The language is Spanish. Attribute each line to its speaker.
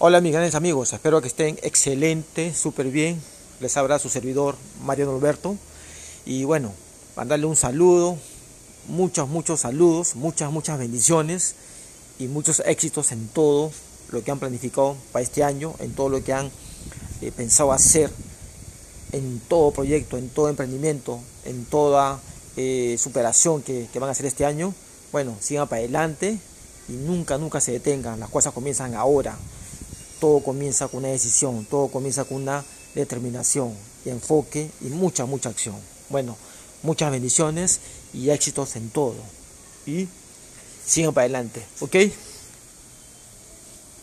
Speaker 1: Hola mis grandes amigos, espero que estén excelente, súper bien. Les habla su servidor Mariano Alberto. Y bueno, mandarle un saludo, muchos, muchos saludos, muchas, muchas bendiciones y muchos éxitos en todo lo que han planificado para este año, en todo lo que han eh, pensado hacer, en todo proyecto, en todo emprendimiento, en toda eh, superación que, que van a hacer este año. Bueno, sigan para adelante y nunca, nunca se detengan. Las cosas comienzan ahora todo comienza con una decisión, todo comienza con una determinación enfoque y mucha, mucha acción. Bueno, muchas bendiciones y éxitos en todo. Y sigan para adelante, ¿ok?